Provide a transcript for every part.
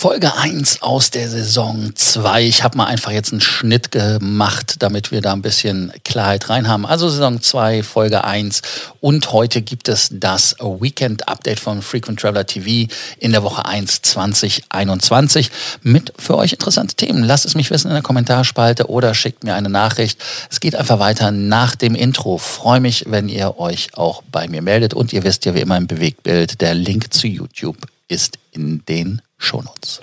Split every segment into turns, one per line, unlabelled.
Folge 1 aus der Saison 2. Ich habe mal einfach jetzt einen Schnitt gemacht, damit wir da ein bisschen Klarheit rein haben. Also Saison 2, Folge 1. Und heute gibt es das Weekend Update von Frequent Traveler TV in der Woche 1 2021 mit für euch interessante Themen. Lasst es mich wissen in der Kommentarspalte oder schickt mir eine Nachricht. Es geht einfach weiter nach dem Intro. Freue mich, wenn ihr euch auch bei mir meldet. Und ihr wisst ja wie immer im Bewegtbild, der Link zu YouTube ist in den Shownotes.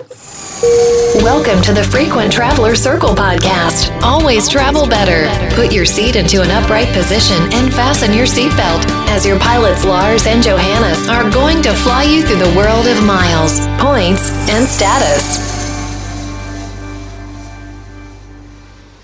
Welcome to the Frequent Traveler Circle podcast. Always travel better. Put your seat into an upright position and fasten your seatbelt as your pilots Lars and Johannes are going to fly you through the world of miles, points, and status.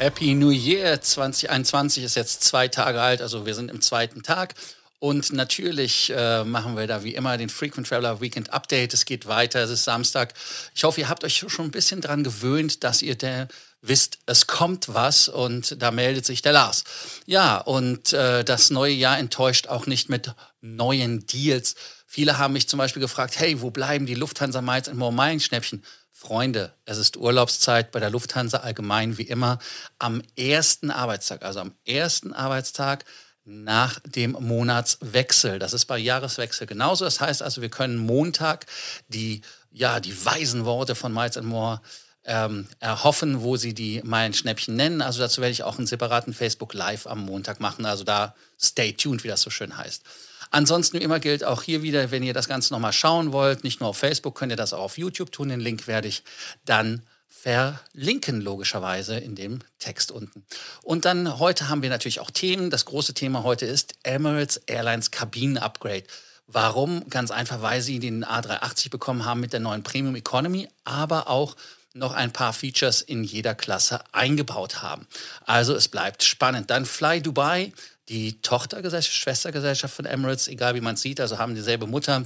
Happy New Year 2021 ist jetzt zwei Tage alt, also wir sind im zweiten Tag. Und natürlich äh, machen wir da wie immer den Frequent Traveler Weekend Update. Es geht weiter, es ist Samstag. Ich hoffe, ihr habt euch schon ein bisschen daran gewöhnt, dass ihr der wisst, es kommt was und da meldet sich der Lars. Ja, und äh, das neue Jahr enttäuscht auch nicht mit neuen Deals. Viele haben mich zum Beispiel gefragt, hey, wo bleiben die Lufthansa Miles und More Schnäppchen? Freunde, es ist Urlaubszeit bei der Lufthansa allgemein wie immer am ersten Arbeitstag, also am ersten Arbeitstag nach dem Monatswechsel. Das ist bei Jahreswechsel genauso. Das heißt also, wir können Montag die, ja, die weisen Worte von Miles More ähm, erhoffen, wo sie die Meilenschnäppchen nennen. Also dazu werde ich auch einen separaten Facebook Live am Montag machen. Also da stay tuned, wie das so schön heißt. Ansonsten wie immer gilt auch hier wieder, wenn ihr das Ganze nochmal schauen wollt, nicht nur auf Facebook, könnt ihr das auch auf YouTube tun. Den Link werde ich dann verlinken, logischerweise in dem Text unten. Und dann heute haben wir natürlich auch Themen. Das große Thema heute ist Emirates Airlines Kabinen-Upgrade. Warum? Ganz einfach, weil sie den A380 bekommen haben mit der neuen Premium Economy, aber auch noch ein paar Features in jeder Klasse eingebaut haben. Also es bleibt spannend. Dann Fly Dubai, die Tochtergesellschaft, Schwestergesellschaft von Emirates, egal wie man es sieht, also haben dieselbe Mutter,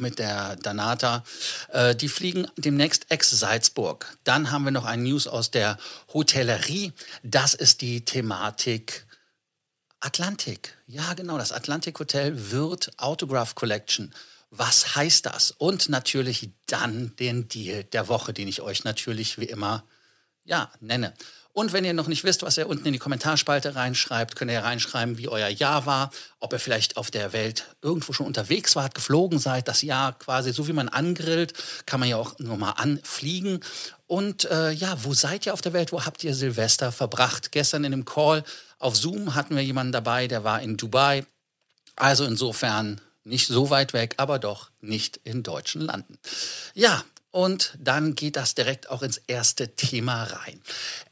mit der Danata. Äh, die fliegen demnächst ex-Salzburg. Dann haben wir noch ein News aus der Hotellerie. Das ist die Thematik Atlantik. Ja, genau, das Atlantik Hotel wird Autograph Collection. Was heißt das? Und natürlich dann den Deal der Woche, den ich euch natürlich wie immer ja, nenne. Und wenn ihr noch nicht wisst, was ihr unten in die Kommentarspalte reinschreibt, könnt ihr reinschreiben, wie euer Jahr war, ob ihr vielleicht auf der Welt irgendwo schon unterwegs wart, geflogen seid. Das Jahr quasi, so wie man angrillt, kann man ja auch nochmal anfliegen. Und äh, ja, wo seid ihr auf der Welt? Wo habt ihr Silvester verbracht? Gestern in dem Call auf Zoom hatten wir jemanden dabei, der war in Dubai. Also insofern nicht so weit weg, aber doch nicht in deutschen Landen. Ja, und dann geht das direkt auch ins erste Thema rein.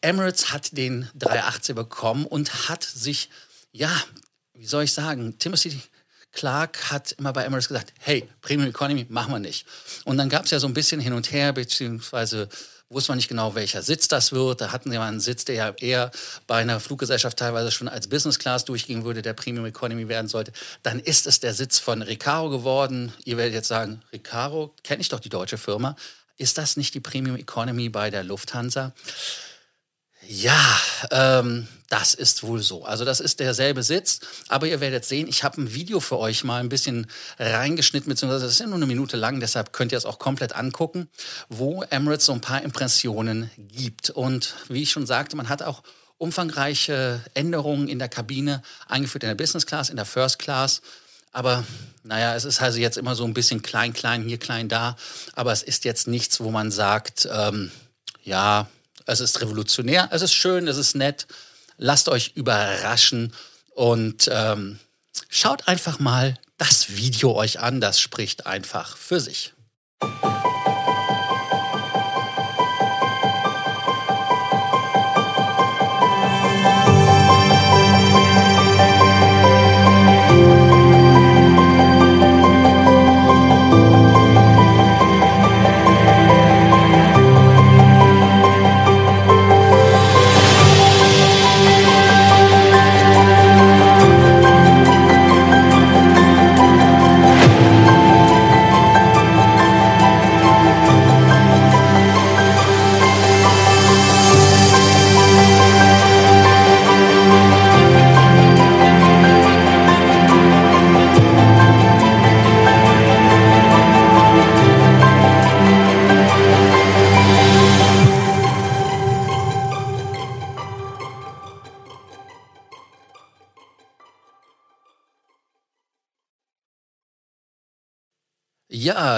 Emirates hat den 380 bekommen und hat sich, ja, wie soll ich sagen, Timothy Clark hat immer bei Emirates gesagt, hey, Premium Economy machen wir nicht. Und dann gab es ja so ein bisschen hin und her, beziehungsweise wusste man nicht genau, welcher Sitz das wird. Da hatten sie mal einen Sitz, der ja eher bei einer Fluggesellschaft teilweise schon als Business Class durchgehen würde, der Premium Economy werden sollte. Dann ist es der Sitz von Recaro geworden. Ihr werdet jetzt sagen, Recaro, kenne ich doch die deutsche Firma. Ist das nicht die Premium Economy bei der Lufthansa? Ja, ähm, das ist wohl so. Also das ist derselbe Sitz, aber ihr werdet sehen, ich habe ein Video für euch mal ein bisschen reingeschnitten, beziehungsweise das ist ja nur eine Minute lang, deshalb könnt ihr es auch komplett angucken, wo Emirates so ein paar Impressionen gibt. Und wie ich schon sagte, man hat auch umfangreiche Änderungen in der Kabine eingeführt, in der Business Class, in der First Class. Aber naja, es ist also jetzt immer so ein bisschen klein, klein, hier, klein, da. Aber es ist jetzt nichts, wo man sagt, ähm, ja, es ist revolutionär, es ist schön, es ist nett. Lasst euch überraschen und ähm, schaut einfach mal das Video euch an. Das spricht einfach für sich.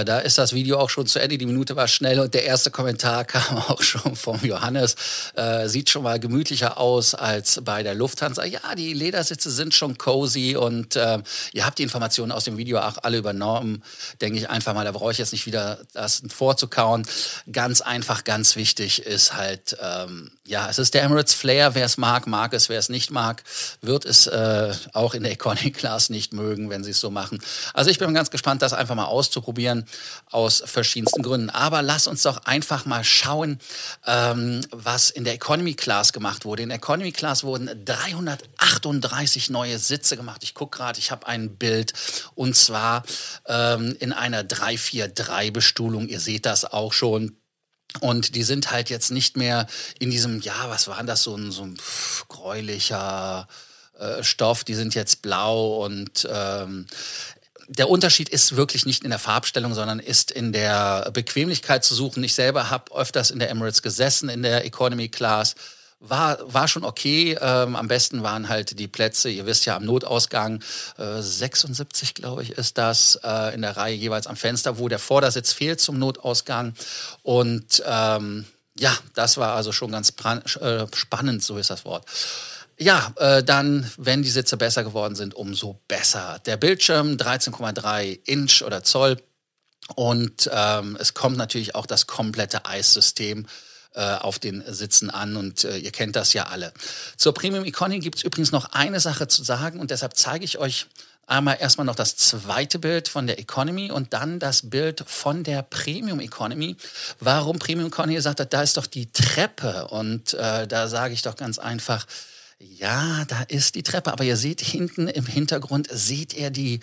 Da ist das Video auch schon zu Ende. Die Minute war schnell und der erste Kommentar kam auch schon vom Johannes. Äh, sieht schon mal gemütlicher aus als bei der Lufthansa. Ja, die Ledersitze sind schon cozy und äh, ihr habt die Informationen aus dem Video auch alle übernommen. Denke ich einfach mal, da brauche ich jetzt nicht wieder das vorzukauen. Ganz einfach, ganz wichtig ist halt, ähm, ja, es ist der Emirates Flair. Wer es mag, mag es. Wer es nicht mag, wird es äh, auch in der Economy Class nicht mögen, wenn sie es so machen. Also ich bin ganz gespannt, das einfach mal auszuprobieren auszuprobieren, aus verschiedensten Gründen. Aber lass uns doch einfach mal schauen, ähm, was in der Economy Class gemacht wurde. In der Economy Class wurden 338 neue Sitze gemacht. Ich gucke gerade, ich habe ein Bild und zwar ähm, in einer 343-Bestuhlung. Ihr seht das auch schon. Und die sind halt jetzt nicht mehr in diesem, ja, was war das, so ein, so ein pff, gräulicher äh, Stoff, die sind jetzt blau und ähm, der Unterschied ist wirklich nicht in der Farbstellung, sondern ist in der Bequemlichkeit zu suchen. Ich selber habe öfters in der Emirates gesessen, in der Economy Class. War, war schon okay. Ähm, am besten waren halt die Plätze, ihr wisst ja, am Notausgang, äh, 76, glaube ich, ist das, äh, in der Reihe jeweils am Fenster, wo der Vordersitz fehlt zum Notausgang. Und ähm, ja, das war also schon ganz äh, spannend, so ist das Wort. Ja, äh, dann, wenn die Sitze besser geworden sind, umso besser. Der Bildschirm 13,3 Inch oder Zoll und ähm, es kommt natürlich auch das komplette Eissystem äh, auf den Sitzen an und äh, ihr kennt das ja alle. Zur Premium Economy gibt es übrigens noch eine Sache zu sagen und deshalb zeige ich euch einmal erstmal noch das zweite Bild von der Economy und dann das Bild von der Premium Economy. Warum Premium Economy? Ihr sagt, da ist doch die Treppe und äh, da sage ich doch ganz einfach, ja, da ist die Treppe, aber ihr seht hinten im Hintergrund, seht ihr die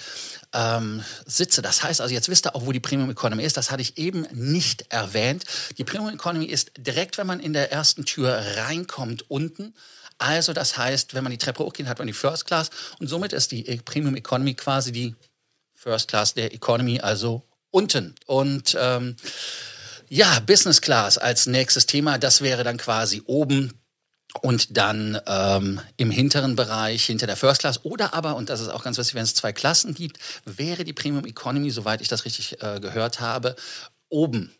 ähm, Sitze. Das heißt also, jetzt wisst ihr auch, wo die Premium Economy ist. Das hatte ich eben nicht erwähnt. Die Premium Economy ist direkt, wenn man in der ersten Tür reinkommt, unten. Also das heißt, wenn man die Treppe hochgeht, hat man die First Class und somit ist die Premium Economy quasi die First Class der Economy, also unten. Und ähm, ja, Business Class als nächstes Thema, das wäre dann quasi oben und dann ähm, im hinteren Bereich, hinter der First Class oder aber, und das ist auch ganz wichtig, wenn es zwei Klassen gibt, wäre die Premium Economy, soweit ich das richtig äh, gehört habe, oben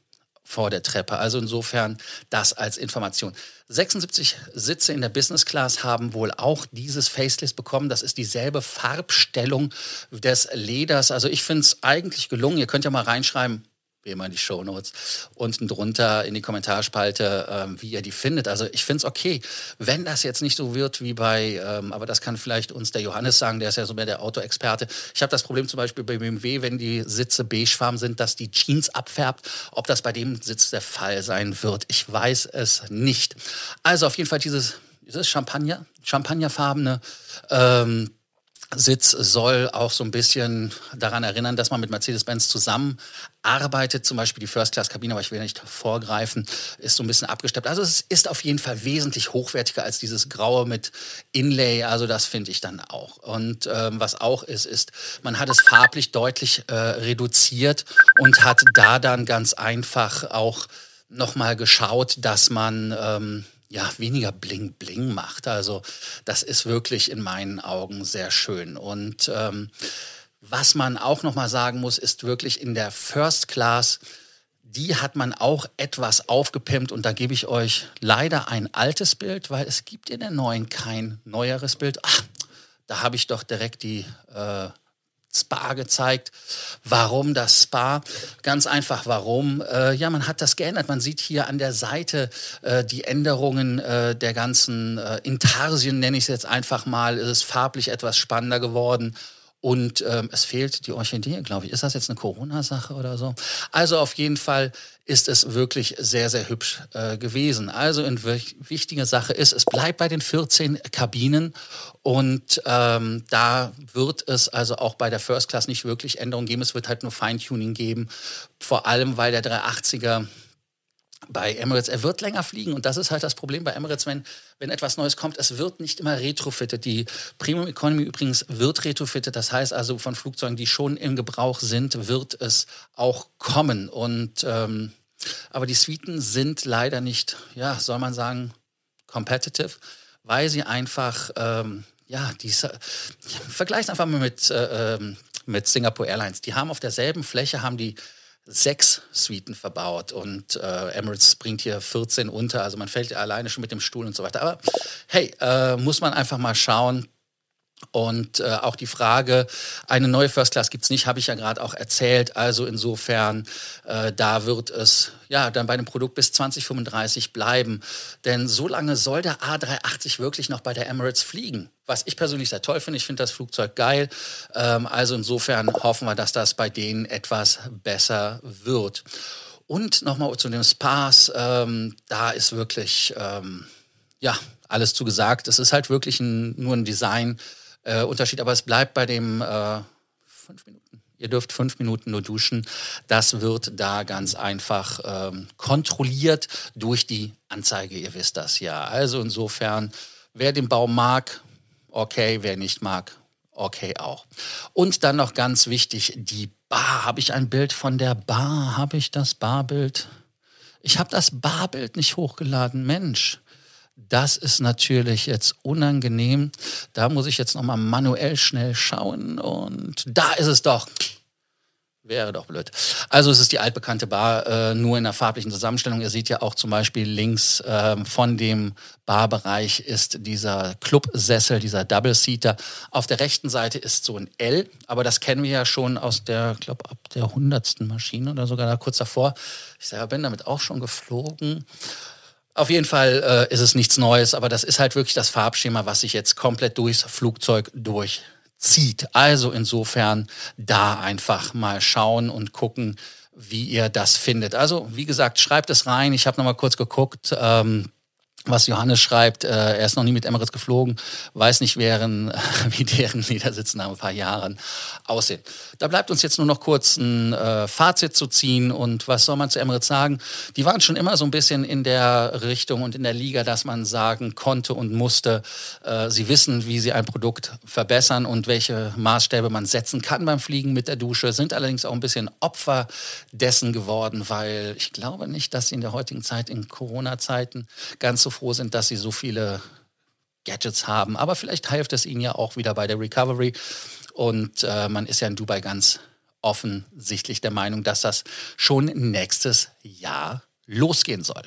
vor der Treppe. Also insofern das als Information. 76 Sitze in der Business Class haben wohl auch dieses Faceless bekommen. Das ist dieselbe Farbstellung des Leders. Also ich finde es eigentlich gelungen. Ihr könnt ja mal reinschreiben, wie immer in die Shownotes, unten drunter in die Kommentarspalte, ähm, wie ihr die findet. Also ich finde es okay, wenn das jetzt nicht so wird wie bei, ähm, aber das kann vielleicht uns der Johannes sagen, der ist ja so mehr der Autoexperte. Ich habe das Problem zum Beispiel bei BMW, wenn die Sitze beigefarben sind, dass die Jeans abfärbt. Ob das bei dem Sitz der Fall sein wird, ich weiß es nicht. Also auf jeden Fall dieses, dieses Champagner, champagnerfarbene ähm, Sitz soll auch so ein bisschen daran erinnern, dass man mit Mercedes-Benz zusammenarbeitet. Zum Beispiel die First-Class-Kabine, aber ich will nicht vorgreifen, ist so ein bisschen abgesteppt. Also es ist auf jeden Fall wesentlich hochwertiger als dieses Graue mit Inlay. Also das finde ich dann auch. Und ähm, was auch ist, ist, man hat es farblich deutlich äh, reduziert und hat da dann ganz einfach auch nochmal geschaut, dass man ähm, ja, weniger Bling Bling macht. Also das ist wirklich in meinen Augen sehr schön. Und ähm, was man auch noch mal sagen muss, ist wirklich in der First Class, die hat man auch etwas aufgepimpt und da gebe ich euch leider ein altes Bild, weil es gibt in der neuen kein neueres Bild. Ach, da habe ich doch direkt die äh, Spa gezeigt. Warum das Spa? Ganz einfach, warum? Äh, ja, man hat das geändert. Man sieht hier an der Seite äh, die Änderungen äh, der ganzen äh, Intarsien, nenne ich es jetzt einfach mal. Es ist farblich etwas spannender geworden. Und ähm, es fehlt die Orchidee, glaube ich. Ist das jetzt eine Corona-Sache oder so? Also auf jeden Fall ist es wirklich sehr, sehr hübsch äh, gewesen. Also eine wichtige Sache ist, es bleibt bei den 14 Kabinen und ähm, da wird es also auch bei der First Class nicht wirklich Änderungen geben. Es wird halt nur Feintuning geben, vor allem weil der 380er bei Emirates, er wird länger fliegen und das ist halt das Problem bei Emirates, wenn, wenn etwas Neues kommt, es wird nicht immer retrofitted. Die Premium Economy übrigens wird retrofitted, das heißt also von Flugzeugen, die schon im Gebrauch sind, wird es auch kommen. Und ähm, aber die Suiten sind leider nicht, ja, soll man sagen, competitive, weil sie einfach ähm, ja, diese, vergleicht einfach mal mit äh, ähm, mit Singapore Airlines. Die haben auf derselben Fläche haben die sechs Suiten verbaut und äh, Emirates bringt hier 14 unter. Also man fällt alleine schon mit dem Stuhl und so weiter. Aber hey, äh, muss man einfach mal schauen. Und äh, auch die Frage, eine neue First Class gibt's nicht, habe ich ja gerade auch erzählt. Also insofern, äh, da wird es ja dann bei dem Produkt bis 2035 bleiben. Denn so lange soll der A380 wirklich noch bei der Emirates fliegen. Was ich persönlich sehr toll finde. Ich finde das Flugzeug geil. Ähm, also insofern hoffen wir, dass das bei denen etwas besser wird. Und nochmal zu dem Spaß, ähm, da ist wirklich, ähm, ja, alles zu gesagt. Es ist halt wirklich ein, nur ein Design äh, Unterschied, aber es bleibt bei dem äh, fünf Minuten. Ihr dürft fünf Minuten nur duschen. Das wird da ganz einfach ähm, kontrolliert durch die Anzeige. Ihr wisst das ja. Also insofern, wer den Baum mag, okay, wer nicht mag, okay auch. Und dann noch ganz wichtig, die Bar. Habe ich ein Bild von der Bar? Habe ich das Barbild? Ich habe das Barbild nicht hochgeladen. Mensch. Das ist natürlich jetzt unangenehm. Da muss ich jetzt nochmal manuell schnell schauen und da ist es doch. Wäre doch blöd. Also es ist die altbekannte Bar, äh, nur in der farblichen Zusammenstellung. Ihr seht ja auch zum Beispiel links äh, von dem Barbereich ist dieser Clubsessel, dieser Double-Seater. Auf der rechten Seite ist so ein L, aber das kennen wir ja schon aus der, glaube ab der hundertsten Maschine oder sogar da kurz davor. Ich selber bin damit auch schon geflogen. Auf jeden Fall äh, ist es nichts Neues, aber das ist halt wirklich das Farbschema, was sich jetzt komplett durchs Flugzeug durchzieht. Also insofern da einfach mal schauen und gucken, wie ihr das findet. Also wie gesagt, schreibt es rein. Ich habe noch mal kurz geguckt. Ähm, was Johannes schreibt, äh, er ist noch nie mit Emirates geflogen, weiß nicht, wären, wie deren Ledersitze nach ein paar Jahren aussehen. Da bleibt uns jetzt nur noch kurz ein äh, Fazit zu ziehen und was soll man zu Emirates sagen? Die waren schon immer so ein bisschen in der Richtung und in der Liga, dass man sagen konnte und musste, äh, sie wissen, wie sie ein Produkt verbessern und welche Maßstäbe man setzen kann beim Fliegen mit der Dusche, sind allerdings auch ein bisschen Opfer dessen geworden, weil ich glaube nicht, dass sie in der heutigen Zeit, in Corona-Zeiten, ganz so froh sind, dass sie so viele Gadgets haben. Aber vielleicht hilft es ihnen ja auch wieder bei der Recovery. Und äh, man ist ja in Dubai ganz offensichtlich der Meinung, dass das schon nächstes Jahr losgehen soll.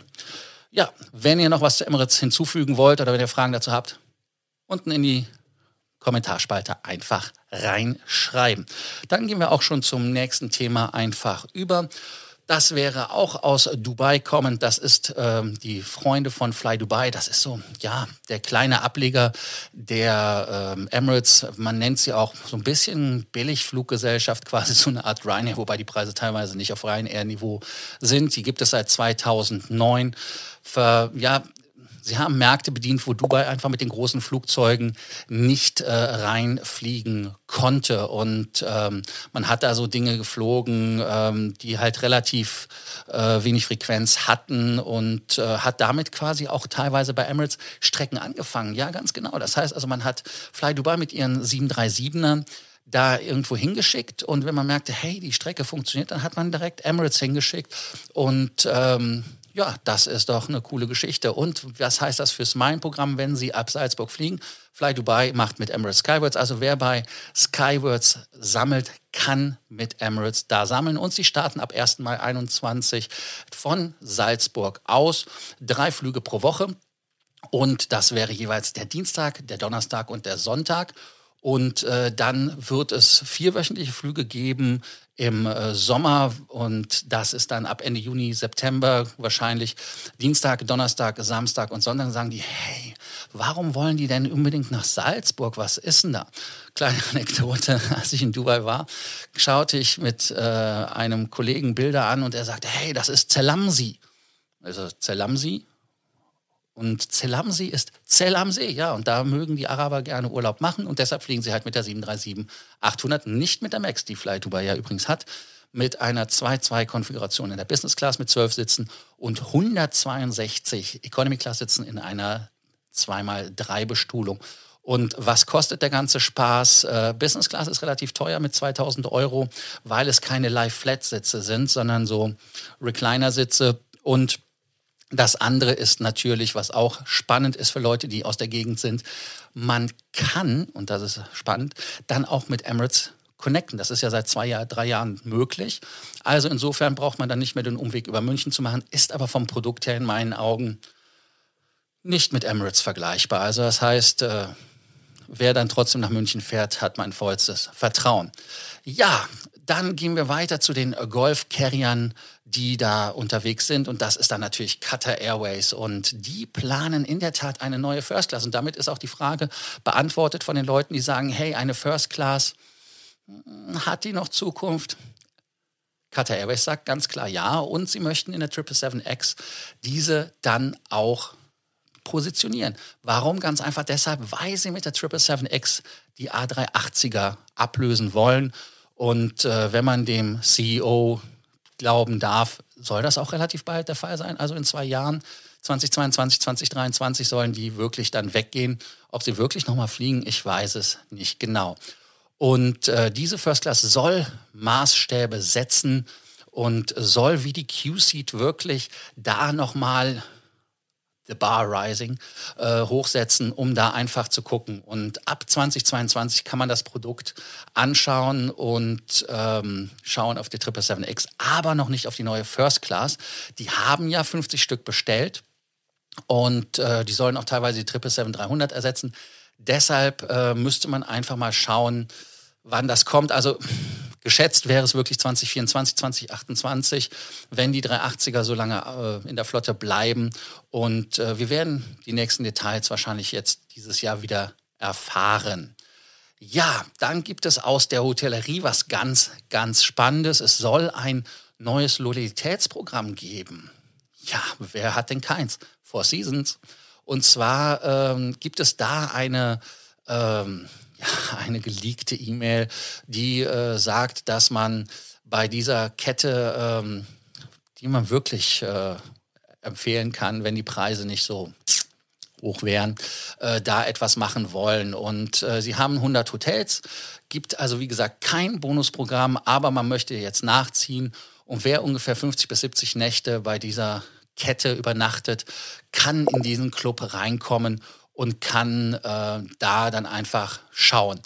Ja, wenn ihr noch was zu Emirates hinzufügen wollt oder wenn ihr Fragen dazu habt, unten in die Kommentarspalte einfach reinschreiben. Dann gehen wir auch schon zum nächsten Thema einfach über. Das wäre auch aus Dubai kommend. Das ist ähm, die Freunde von Fly Dubai. Das ist so, ja, der kleine Ableger der ähm, Emirates. Man nennt sie auch so ein bisschen Billigfluggesellschaft, quasi so eine Art Ryanair, wobei die Preise teilweise nicht auf Ryanair-Niveau sind. Die gibt es seit 2009. Für, ja, Sie haben Märkte bedient, wo Dubai einfach mit den großen Flugzeugen nicht äh, reinfliegen konnte. Und ähm, man hat da so Dinge geflogen, ähm, die halt relativ äh, wenig Frequenz hatten und äh, hat damit quasi auch teilweise bei Emirates Strecken angefangen. Ja, ganz genau. Das heißt also, man hat Fly Dubai mit ihren 737ern da irgendwo hingeschickt und wenn man merkte, hey, die Strecke funktioniert, dann hat man direkt Emirates hingeschickt und ähm, ja, das ist doch eine coole Geschichte. Und was heißt das fürs Mein-Programm, wenn Sie ab Salzburg fliegen? Fly Dubai macht mit Emirates Skywards. Also wer bei Skywards sammelt, kann mit Emirates da sammeln. Und sie starten ab 1. Mai 21 von Salzburg aus. Drei Flüge pro Woche. Und das wäre jeweils der Dienstag, der Donnerstag und der Sonntag. Und äh, dann wird es vierwöchentliche Flüge geben im äh, Sommer und das ist dann ab Ende Juni, September wahrscheinlich. Dienstag, Donnerstag, Samstag und Sonntag sagen die, hey, warum wollen die denn unbedingt nach Salzburg? Was ist denn da? Kleine Anekdote, als ich in Dubai war, schaute ich mit äh, einem Kollegen Bilder an und er sagte, hey, das ist Zelamsi. Also Zelamsi, und Zelamsi ist Zell ja. Und da mögen die Araber gerne Urlaub machen und deshalb fliegen sie halt mit der 737-800, nicht mit der Max, die Fly Dubai ja übrigens hat, mit einer 2-2-Konfiguration in der Business Class mit 12 Sitzen und 162 Economy Class Sitzen in einer 2x3 Bestuhlung. Und was kostet der ganze Spaß? Äh, Business Class ist relativ teuer mit 2000 Euro, weil es keine Live-Flat-Sitze sind, sondern so Recliner-Sitze und das andere ist natürlich, was auch spannend ist für Leute, die aus der Gegend sind, man kann, und das ist spannend, dann auch mit Emirates connecten. Das ist ja seit zwei, Jahr, drei Jahren möglich. Also insofern braucht man dann nicht mehr den Umweg über München zu machen, ist aber vom Produkt her in meinen Augen nicht mit Emirates vergleichbar. Also das heißt, äh, wer dann trotzdem nach München fährt, hat mein vollstes Vertrauen. Ja, dann gehen wir weiter zu den Golf-Carriern, die da unterwegs sind. Und das ist dann natürlich Qatar Airways. Und die planen in der Tat eine neue First Class. Und damit ist auch die Frage beantwortet von den Leuten, die sagen, hey, eine First Class, hm, hat die noch Zukunft? Qatar Airways sagt ganz klar ja. Und sie möchten in der 777X diese dann auch positionieren. Warum? Ganz einfach deshalb, weil sie mit der 777X die A380er ablösen wollen. Und äh, wenn man dem CEO glauben darf, soll das auch relativ bald der Fall sein. Also in zwei Jahren, 2022, 2023, sollen die wirklich dann weggehen. Ob sie wirklich nochmal fliegen, ich weiß es nicht genau. Und äh, diese First Class soll Maßstäbe setzen und soll wie die Q-Seat wirklich da nochmal The Bar Rising äh, hochsetzen, um da einfach zu gucken. Und ab 2022 kann man das Produkt anschauen und ähm, schauen auf die 777X, aber noch nicht auf die neue First Class. Die haben ja 50 Stück bestellt und äh, die sollen auch teilweise die 777-300 ersetzen. Deshalb äh, müsste man einfach mal schauen, wann das kommt. Also Geschätzt wäre es wirklich 2024, 2028, wenn die 380er so lange äh, in der Flotte bleiben. Und äh, wir werden die nächsten Details wahrscheinlich jetzt dieses Jahr wieder erfahren. Ja, dann gibt es aus der Hotellerie was ganz, ganz Spannendes. Es soll ein neues Loyalitätsprogramm geben. Ja, wer hat denn keins? Four Seasons. Und zwar ähm, gibt es da eine ähm, ja, eine geleakte E-Mail, die äh, sagt, dass man bei dieser Kette, ähm, die man wirklich äh, empfehlen kann, wenn die Preise nicht so hoch wären, äh, da etwas machen wollen. Und äh, sie haben 100 Hotels, gibt also wie gesagt kein Bonusprogramm, aber man möchte jetzt nachziehen. Und wer ungefähr 50 bis 70 Nächte bei dieser Kette übernachtet, kann in diesen Club reinkommen und kann äh, da dann einfach schauen.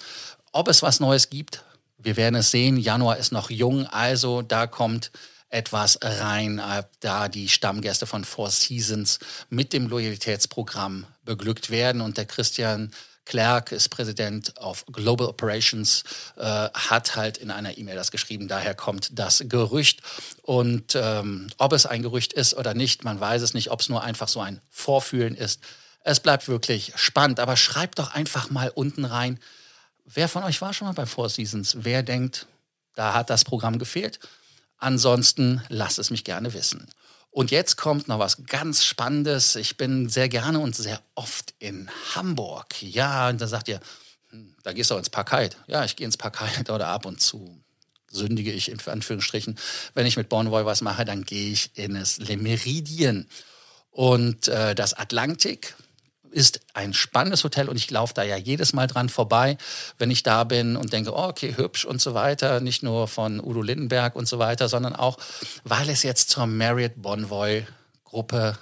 Ob es was Neues gibt, wir werden es sehen. Januar ist noch jung, also da kommt etwas rein, da die Stammgäste von Four Seasons mit dem Loyalitätsprogramm beglückt werden. Und der Christian Clark ist Präsident of Global Operations, äh, hat halt in einer E-Mail das geschrieben. Daher kommt das Gerücht. Und ähm, ob es ein Gerücht ist oder nicht, man weiß es nicht, ob es nur einfach so ein Vorfühlen ist. Es bleibt wirklich spannend, aber schreibt doch einfach mal unten rein, wer von euch war schon mal bei Four Seasons? Wer denkt, da hat das Programm gefehlt? Ansonsten lasst es mich gerne wissen. Und jetzt kommt noch was ganz Spannendes. Ich bin sehr gerne und sehr oft in Hamburg. Ja, und da sagt ihr, hm, da gehst du ins Parkheit. Ja, ich gehe ins Parkheit oder ab und zu sündige ich in Anführungsstrichen. Wenn ich mit Bonvoy was mache, dann gehe ich in das Le Meridien. Und äh, das Atlantik, ist ein spannendes Hotel und ich laufe da ja jedes Mal dran vorbei, wenn ich da bin und denke, oh, okay, hübsch und so weiter. Nicht nur von Udo Lindenberg und so weiter, sondern auch, weil es jetzt zur Marriott Bonvoy Gruppe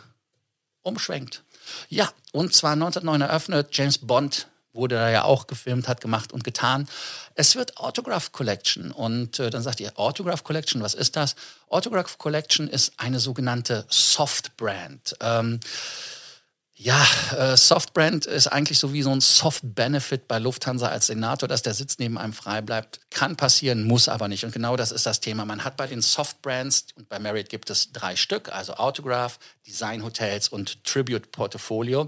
umschwenkt. Ja, und zwar 1909 eröffnet. James Bond wurde da ja auch gefilmt, hat gemacht und getan. Es wird Autograph Collection. Und äh, dann sagt ihr, Autograph Collection, was ist das? Autograph Collection ist eine sogenannte Soft Brand. Ähm, ja, äh, Softbrand ist eigentlich so wie so ein Soft-Benefit bei Lufthansa als Senator, dass der Sitz neben einem frei bleibt. Kann passieren, muss aber nicht. Und genau das ist das Thema. Man hat bei den Softbrands, und bei Marriott gibt es drei Stück, also Autograph, Design Hotels und Tribute Portfolio.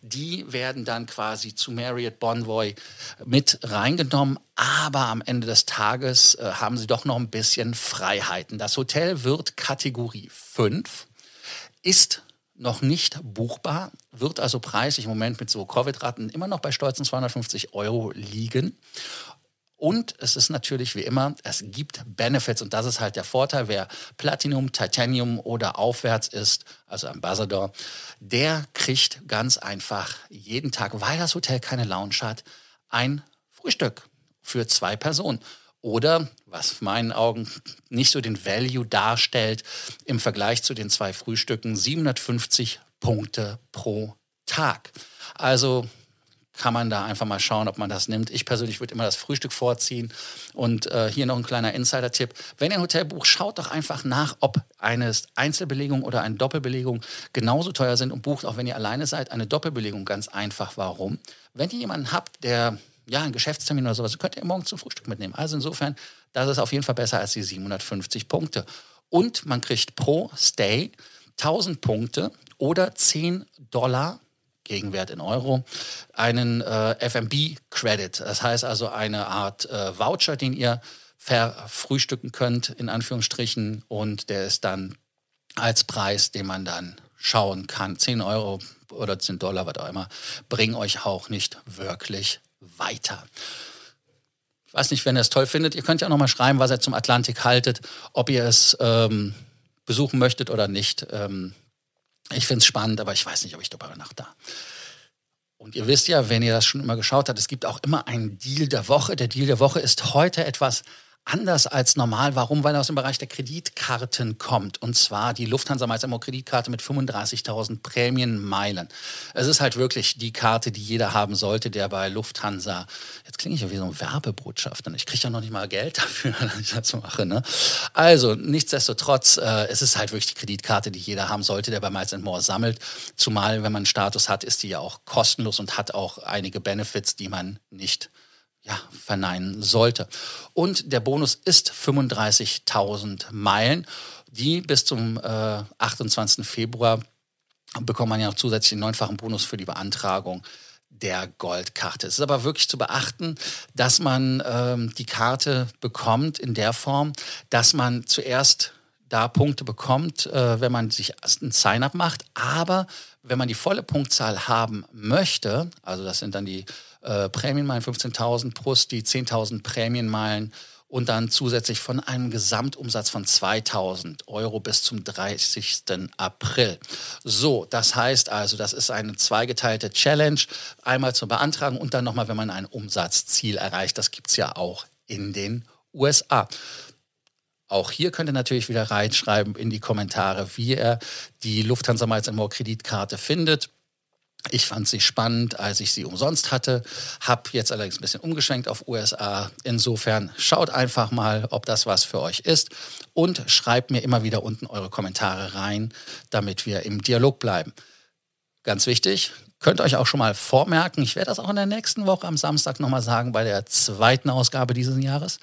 Die werden dann quasi zu Marriott Bonvoy mit reingenommen. Aber am Ende des Tages äh, haben sie doch noch ein bisschen Freiheiten. Das Hotel wird Kategorie 5, ist noch nicht buchbar, wird also preislich im Moment mit so Covid-Raten immer noch bei stolzen 250 Euro liegen. Und es ist natürlich wie immer, es gibt Benefits und das ist halt der Vorteil, wer Platinum, Titanium oder aufwärts ist, also Ambassador, der kriegt ganz einfach jeden Tag, weil das Hotel keine Lounge hat, ein Frühstück für zwei Personen. Oder, was in meinen Augen nicht so den Value darstellt, im Vergleich zu den zwei Frühstücken 750 Punkte pro Tag. Also kann man da einfach mal schauen, ob man das nimmt. Ich persönlich würde immer das Frühstück vorziehen. Und äh, hier noch ein kleiner Insider-Tipp. Wenn ihr ein Hotel bucht, schaut doch einfach nach, ob eine Einzelbelegung oder eine Doppelbelegung genauso teuer sind und bucht, auch wenn ihr alleine seid, eine Doppelbelegung ganz einfach. Warum? Wenn ihr jemanden habt, der ja, einen Geschäftstermin oder sowas, könnt ihr morgen zum Frühstück mitnehmen. Also insofern, das ist auf jeden Fall besser als die 750 Punkte. Und man kriegt pro Stay 1000 Punkte oder 10 Dollar Gegenwert in Euro, einen äh, FMB-Credit. Das heißt also eine Art äh, Voucher, den ihr verfrühstücken könnt, in Anführungsstrichen. Und der ist dann als Preis, den man dann schauen kann. 10 Euro oder 10 Dollar, was auch immer, bringen euch auch nicht wirklich weiter. Ich weiß nicht, wenn ihr es toll findet. Ihr könnt ja auch nochmal schreiben, was ihr zum Atlantik haltet, ob ihr es ähm, besuchen möchtet oder nicht. Ähm, ich finde es spannend, aber ich weiß nicht, ob ich darüber nach da. Und ihr wisst ja, wenn ihr das schon immer geschaut habt, es gibt auch immer einen Deal der Woche. Der Deal der Woche ist heute etwas anders als normal. Warum? Weil er aus dem Bereich der Kreditkarten kommt. Und zwar die Lufthansa Miles Kreditkarte mit 35.000 Prämienmeilen. Es ist halt wirklich die Karte, die jeder haben sollte, der bei Lufthansa, jetzt klinge ich ja wie so ein Werbebotschafter. Ich kriege ja noch nicht mal Geld dafür, dass ich das mache. Ne? Also, nichtsdestotrotz, äh, es ist halt wirklich die Kreditkarte, die jeder haben sollte, der bei Miles More sammelt. Zumal, wenn man einen Status hat, ist die ja auch kostenlos und hat auch einige Benefits, die man nicht ja, verneinen sollte. Und der Bonus ist 35.000 Meilen, die bis zum äh, 28. Februar bekommt man ja noch zusätzlich den neunfachen Bonus für die Beantragung der Goldkarte. Es ist aber wirklich zu beachten, dass man ähm, die Karte bekommt in der Form, dass man zuerst da Punkte bekommt, äh, wenn man sich ein Sign-up macht. Aber wenn man die volle Punktzahl haben möchte, also das sind dann die äh, Prämienmeilen 15.000 plus die 10.000 Prämienmeilen und dann zusätzlich von einem Gesamtumsatz von 2000 Euro bis zum 30. April. So, das heißt also, das ist eine zweigeteilte Challenge. Einmal zur Beantragung und dann nochmal, wenn man ein Umsatzziel erreicht. Das gibt es ja auch in den USA. Auch hier könnt ihr natürlich wieder reinschreiben in die Kommentare, wie ihr die Lufthansa Miles More Kreditkarte findet. Ich fand sie spannend, als ich sie umsonst hatte, habe jetzt allerdings ein bisschen umgeschwenkt auf USA. Insofern schaut einfach mal, ob das was für euch ist und schreibt mir immer wieder unten eure Kommentare rein, damit wir im Dialog bleiben. Ganz wichtig, könnt euch auch schon mal vormerken, ich werde das auch in der nächsten Woche am Samstag nochmal sagen, bei der zweiten Ausgabe dieses Jahres.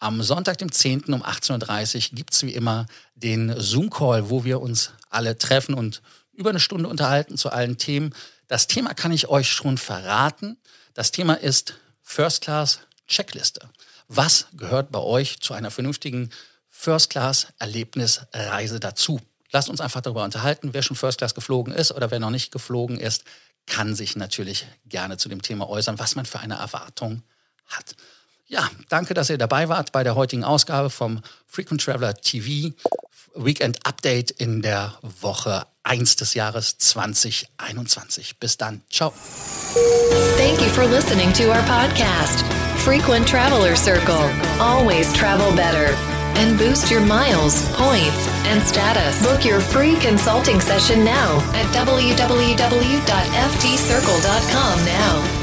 Am Sonntag, dem 10. um 18.30 Uhr gibt es wie immer den Zoom-Call, wo wir uns alle treffen und über eine Stunde unterhalten zu allen Themen. Das Thema kann ich euch schon verraten. Das Thema ist First Class Checkliste. Was gehört bei euch zu einer vernünftigen First Class Erlebnisreise dazu? Lasst uns einfach darüber unterhalten. Wer schon First Class geflogen ist oder wer noch nicht geflogen ist, kann sich natürlich gerne zu dem Thema äußern, was man für eine Erwartung hat. Ja, danke, dass ihr dabei wart bei der heutigen Ausgabe vom Frequent Traveler TV Weekend Update in der Woche 1 des Jahres 2021. Bis dann. Ciao.
Thank you for listening to our podcast, Frequent Traveler Circle. Always travel better. And boost your miles, points, and status. Book your free consulting session now at www.ftcircle.com now.